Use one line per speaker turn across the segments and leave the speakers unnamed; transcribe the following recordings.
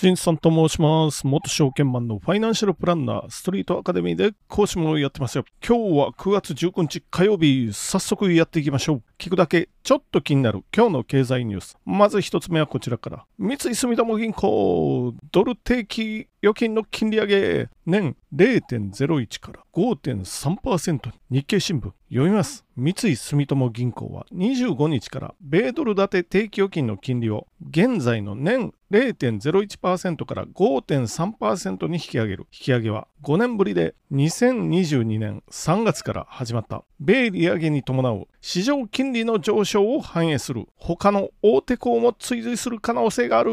新さんと申します。元証券マンのファイナンシャルプランナー、ストリートアカデミーで講師もやってますよ。今日は9月19日火曜日、早速やっていきましょう。聞くだけ、ちょっと気になる今日の経済ニュース。まず一つ目はこちらから。三井住友銀行、ドル定期預金の金利上げ、年0.01から5.3%に日経新聞読みます。三井住友銀行は25日から米ドル建て定期預金の金利を現在の年0.01%から5.3%に引き上げる。引き上げは5年ぶりで2022年3月から始まった米利上げに伴う市場金利金利の上昇を反映する。他の大手行も追随する可能性がある。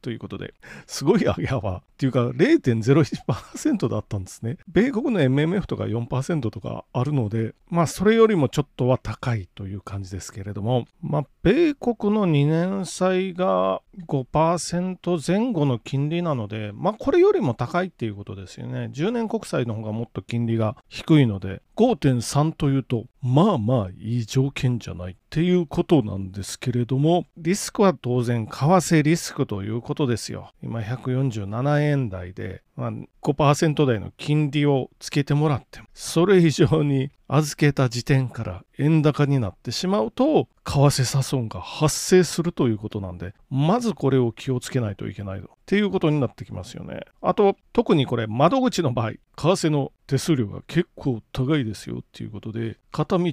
ということですごい上げ幅。っていうか0.01%だったんですね。米国の MMF とか4%とかあるのでまあそれよりもちょっとは高いという感じですけれども。まあ米国の2年債が5%前後の金利なので、まあこれよりも高いっていうことですよね。10年国債の方がもっと金利が低いので、5.3というと、まあまあいい条件じゃないっていうことなんですけれども、リスクは当然、為替リスクということですよ。今147円台で、まあ、5%台の金利をつけてもらって、それ以上に預けた時点から円高になってしまうと、為替差損が発生するということなんで、まずこれを気をつけないといけないと。っていうことになってきますよね。あと、特にこれ、窓口の場合、為替の手数料が結構高いですよっていうことで、片道、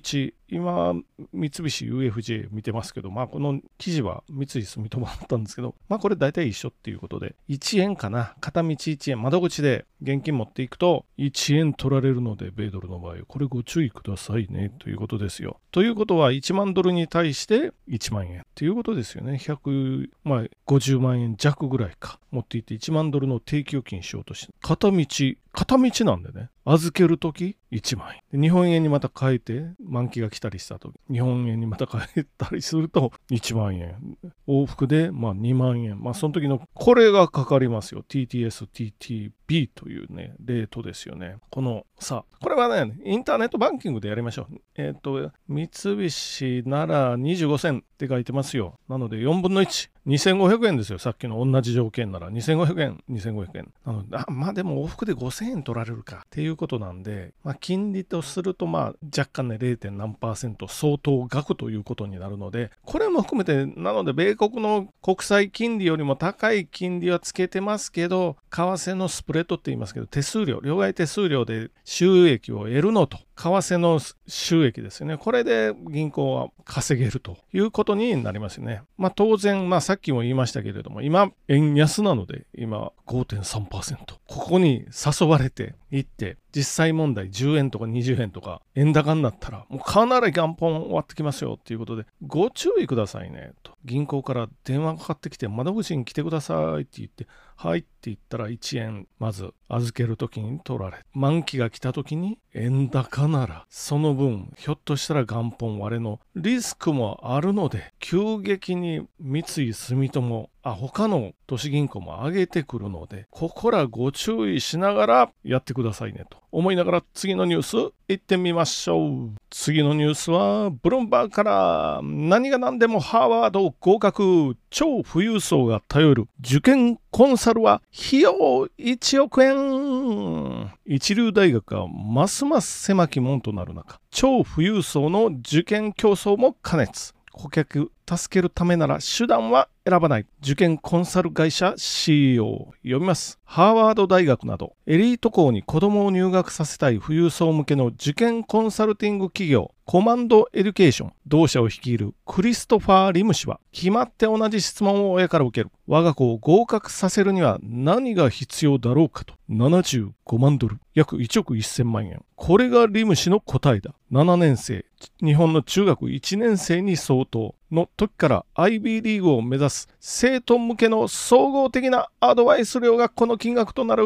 今、三菱 UFJ 見てますけど、まあこの記事は三井住友だったんですけど、まあこれ大体一緒っていうことで、1円かな、片道1円、窓口で現金持っていくと1円取られるので、米ドルの場合、これご注意くださいねということですよ。ということは、1万ドルに対して1万円っていうことですよね。100、まあ50万円弱ぐらいか。持っていって1万ドルの定期預金しようとして、片道、片道なんでね、預けるとき1万円。日本円にまた変えて、満期が来たりしたと、日本円にまた変えたりすると1万円。往復で、まあ2万円。まあその時の、これがかかりますよ。TTS、TTB というね、レートですよね。このさ、これはね、インターネットバンキングでやりましょう。えっ、ー、と、三菱なら25銭って書いてますよ。なので4分の1。2500円ですよ。さっきの同じ条件なら。2500円、2500円。なので、あまあでも往復で5000円取られるかっていうことなんで、まあ金利とすると、まあ若干ね、0. 何パーセント相当額ということになるので、これも含めて、なので、米国の国債金利よりも高い金利はつけてますけど、為替のスプレッドって言いますけど、手数料、両替手数料で収益を得るのと、為替の収益ですよね。これで銀行は稼げるということになりますね。まあ当然、まあさっきも言いましたけれども、今、円安なので、今5.3%。ここに誘われていって、実際問題10円とか20円とか円高になったらもうかなり元本終わってきますよっていうことでご注意くださいねと銀行から電話かかってきて窓口に来てくださいって言ってはいって言ったら1円まず預ける時に取られ満期が来た時に円高ならその分ひょっとしたら元本割れのリスクもあるので急激に三井住友あ他の都市銀行も上げてくるのでここらご注意しながらやってくださいねと思いながら次のニュース行ってみましょう。次のニュースはブルンバーから。何が何でもハーバード合格。超富裕層が頼る。受験コンサルは費用1億円。一流大学がますます狭き門となる中超富裕層の受験競争も加熱。顧客助けるためなら手段は選ばない。受験コンサル会社 CEO を読みます。ハーバード大学などエリート校に子供を入学させたい富裕層向けの受験コンサルティング企業コマンドエデュケーション同社を率いるクリストファー・リム氏は決まって同じ質問を親から受ける。我が子を合格させるには何が必要だろうかと。75万ドル。約1億1000万円。これがリム氏の答えだ。7年生日本の中学1年生に相当の時から IB リーグを目指す生徒向けの総合的なアドバイス料がこの金額となる。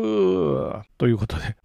ということで、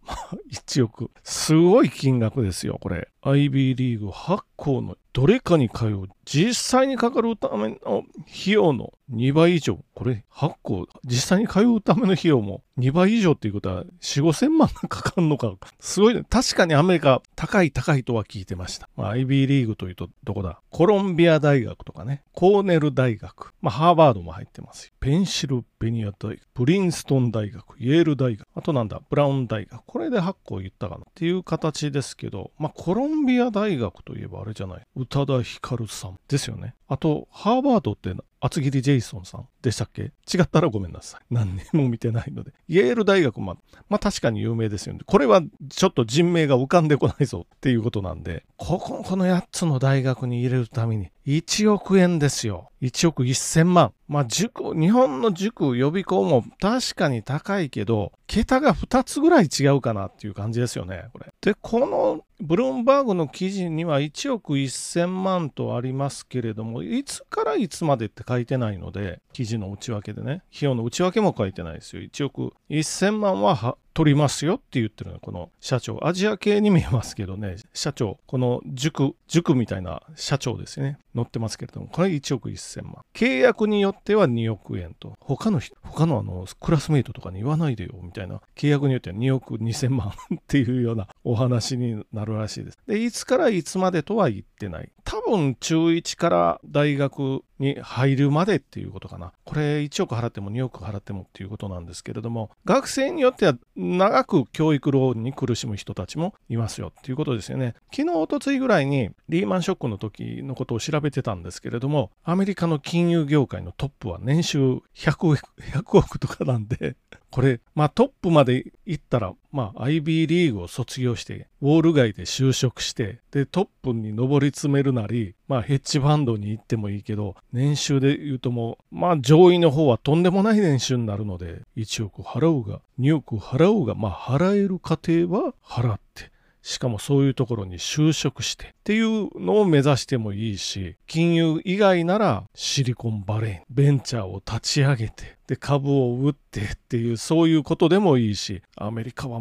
1億。すごい金額ですよ、これ。IB リーグ8校のどれかに通う実際にかかるための費用の2倍以上。これ、発行、実際に通うための費用も2倍以上っていうことは4、5千万かかるのか。すごいね。確かにアメリカ高い高いとは聞いてました。まあ、IB リーグというとどこだコロンビア大学とかね。コーネル大学。まあ、ハーバードも入ってますペンシルベニア大学。プリンストン大学。イェール大学。あとなんだ？ブラウン大学。これで発行言ったかなっていう形ですけど、まあ、コロンビア大学といえばあれじゃない？宇多田ヒカルさんですよね。あと、ハーバードって厚切りジェイソンさんでしたっけ？違ったらごめんなさい。何年も見てないので。イェール大学も、まあ確かに有名ですよね。これはちょっと人名が浮かんでこないぞっていうことなんで、ここ、この8つの大学に入れるために1億円ですよ。1億1000万。まあ塾、日本の塾予備校も確かに高いけど、桁が2つぐらい違うかなっていう感じですよね、これ。で、このブルームバーグの記事には1億1000万とありますけれども、いつからいつまでって書いてないので、記事の内訳でね、費用の内訳も書いてないですよ。1億1000万は取りますよって言ってるのこの社長。アジア系に見えますけどね、社長。この塾、塾みたいな社長ですよね。載ってますけれども、これ1億1000万。契約によっては2億円と。他の人、他のあの、クラスメイトとかに言わないでよ、みたいな。契約によっては2億2000万 っていうようなお話になるらしいです。で、いつからいつまでとは言ってない。多分中1から大学に入るまでっていうことかな。これ1億払っても2億払ってもっていうことなんですけれども、学生によっては長く教育ローンに苦しむ人たちもいますよっていうことですよね。昨日、おとついぐらいにリーマンショックの時のことを調べてたんですけれども、アメリカの金融業界のトップは年収100億 ,100 億とかなんでこれ、まあトップまで行ったら、まあ IB リーグを卒業して、ウォール街で就職して、で、トップに上り詰めるなり、まあヘッジファンドに行ってもいいけど、年収で言うともう、まあ上位の方はとんでもない年収になるので、1億払うが、2億払うが、まあ払える家庭は払って、しかもそういうところに就職してっていうのを目指してもいいし、金融以外ならシリコンバレーン、ベンチャーを立ち上げて、で株を売ってっていうそういうことでもいいしアメリカは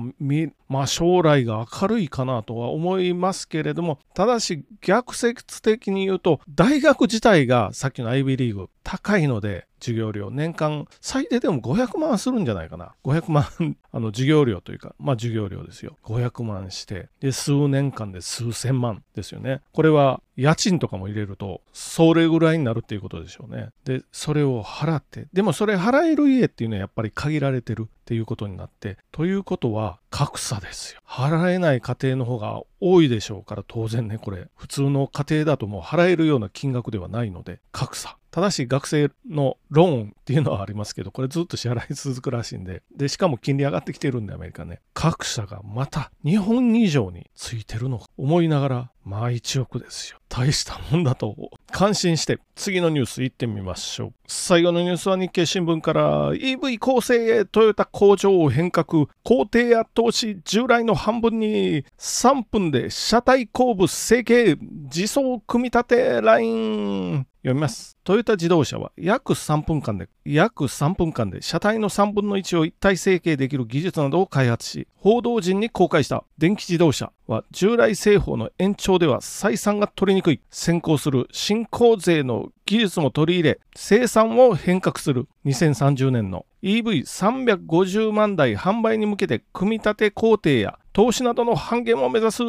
まあ将来が明るいかなとは思いますけれどもただし逆説的に言うと大学自体がさっきの IB リーグ高いので授業料年間最低でも500万するんじゃないかな。500万 あの授業料というかまあ授業料ですよ。500万してで数年間で数千万ですよね。これは家賃とかも入れると、それぐらいになるっていうことでしょうね。で、それを払って、でもそれ払える家っていうのはやっぱり限られてるっていうことになって、ということは格差ですよ。払えない家庭の方が多いでしょうから、当然ね、これ、普通の家庭だともう払えるような金額ではないので、格差。ただし学生のローンっていうのはありますけど、これずっと支払い続くらしいんで、で、しかも金利上がってきてるんで、アメリカね。格差がまた日本以上についてるのか思いながら、まあ1億ですよ。大したもんだと感心して次のニュース行ってみましょう。最後のニュースは日経新聞から EV 構成へトヨタ工場を変革。工程や投資従来の半分に3分で車体後部成形。自走組み立てライン。読みます。トヨタ自動車は約3分間で、約3分間で車体の3分の1を一体成形できる技術などを開発し、報道陣に公開した。電気自動車は従来製法の延長では採算が取りにくい。先行する新興税の技術も取り入れ生産を変革する。2030年の EV350 万台販売に向けて組み立て工程や投資などの半減を目指す。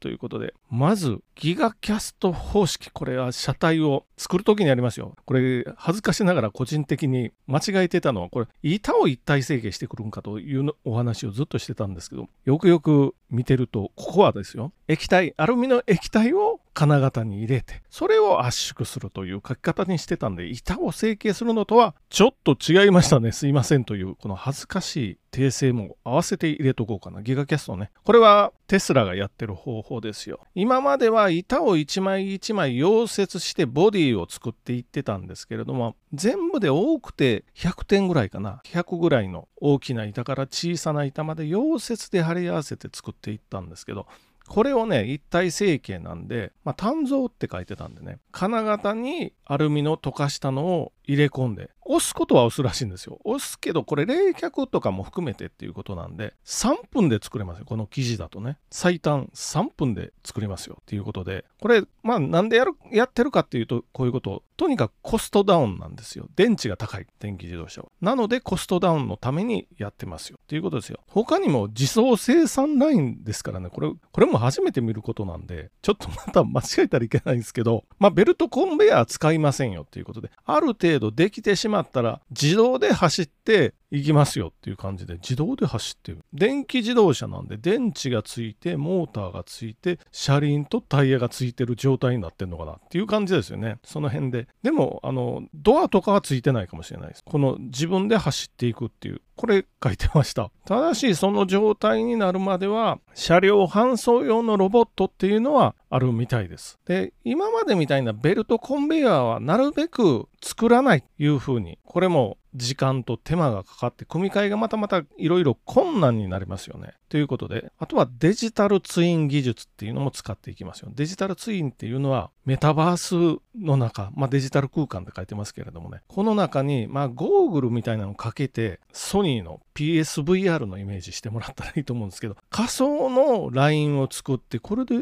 ということで、まずギガキャスト方式、これは車体を作るときにありますよ。これ恥ずかしながら個人的に間違えてたのは、これ板を一体成形してくるんかというお話をずっとしてたんですけど、よくよく見てると、ここはですよ、液体、アルミの液体を金型に入れて、それを圧縮するという書き方にしてたんで、板を成形するのとはちょっと違いましたね。すいませんという、この恥ずかしい訂正も合わせて入れとこうかな。ギガキャストね。これはテスラがやってる方法ですよ。今までは板を一枚一枚溶接してボディを作っていってたんですけれども、全部で多くて100点ぐらいかな。100ぐらいの大きな板から小さな板まで溶接で貼り合わせて作っていったんですけど、これをね、一体成形なんで、まあ、炭造って書いてたんでね、金型にアルミの溶かしたのを入れ込んで、押すことは押すらしいんですよ。押すけど、これ冷却とかも含めてっていうことなんで、3分で作れますよ。この生地だとね。最短3分で作りますよっていうことで、これ、まあなんでやる、やってるかっていうと、こういうこととにかくコストダウンなんですよ。電池が高い、電気自動車は。なのでコストダウンのためにやってますよ。っていうことですよ。他にも自走生産ラインですからね、これ、これも初めて見ることなんで、ちょっとまた間違えたらいけないんですけど、まあベルトコンベヤー使いませんよっていうことで、ある程度できてしまったら自動で走って行きますよっていう感じで自動で走ってる。電気自動車なんで電池がついてモーターがついて車輪とタイヤがついてる状態になってんのかなっていう感じですよね。その辺で。でもあのドアとかはついてないかもしれないです。この自分で走っていくっていう。これ書いてました。ただしその状態になるまでは車両搬送用のロボットっていうのはあるみたいです。で今までみたいなベルトコンベヤーはなるべく作らないというふうにこれも時間と手間がかかって組み替えがまたまたいろいろ困難になりますよね。ということであとはデジタルツイン技術っていうのも使っていきますよ。デジタルツインっていうのはメタバースの中、まあ、デジタル空間って書いてますけれどもねこの中に、まあ、ゴーグルみたいなのをかけてソニーの PSVR のイメージしてもらったらいいと思うんですけど仮想のラインを作ってこれで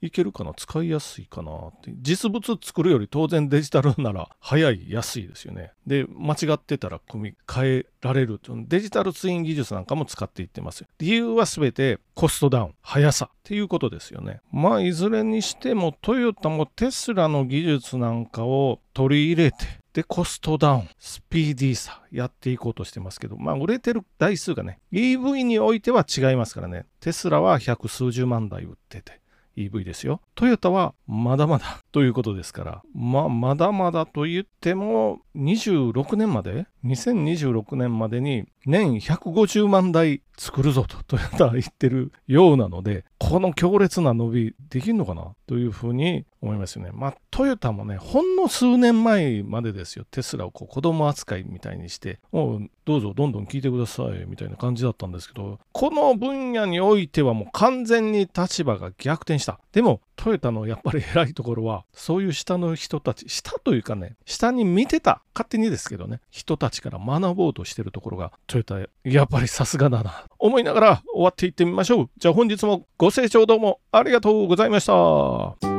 いけるかな？使いやすいかなって実物作るより当然デジタルなら早い安いですよねで間違ってたら組み替えられるデジタルツイン技術なんかも使っていってます理由は全てコストダウン速さっていうことですよね。まあいずれにしてもトヨタもテスラの技術なんかを取り入れてで、コストダウン、スピーディーさ、やっていこうとしてますけど、まあ、売れてる台数がね、EV においては違いますからね。テスラは百数十万台売ってて、EV ですよ。トヨタはまだまだということですから、ま、まだまだと言っても、26年まで ?2026 年までに年150万台作るぞとトヨタは言ってるようなので、この強烈な伸びできるのかなというふうに思いますよね。まあ、トヨタもね、ほんの数年前までですよ、テスラをこう子供扱いみたいにして、もうどうぞどんどん聞いてくださいみたいな感じだったんですけど、この分野においてはもう完全に立場が逆転した。でも、トヨタのやっぱり偉いところは、そういう下の人たち、下というかね、下に見てた、勝手にですけどね、人たちから学ぼうとしてるところが、トヨタ、やっぱりさすがだな、思いながら終わっていってみましょう。じゃあ本日もご清聴どうもありがとうございました。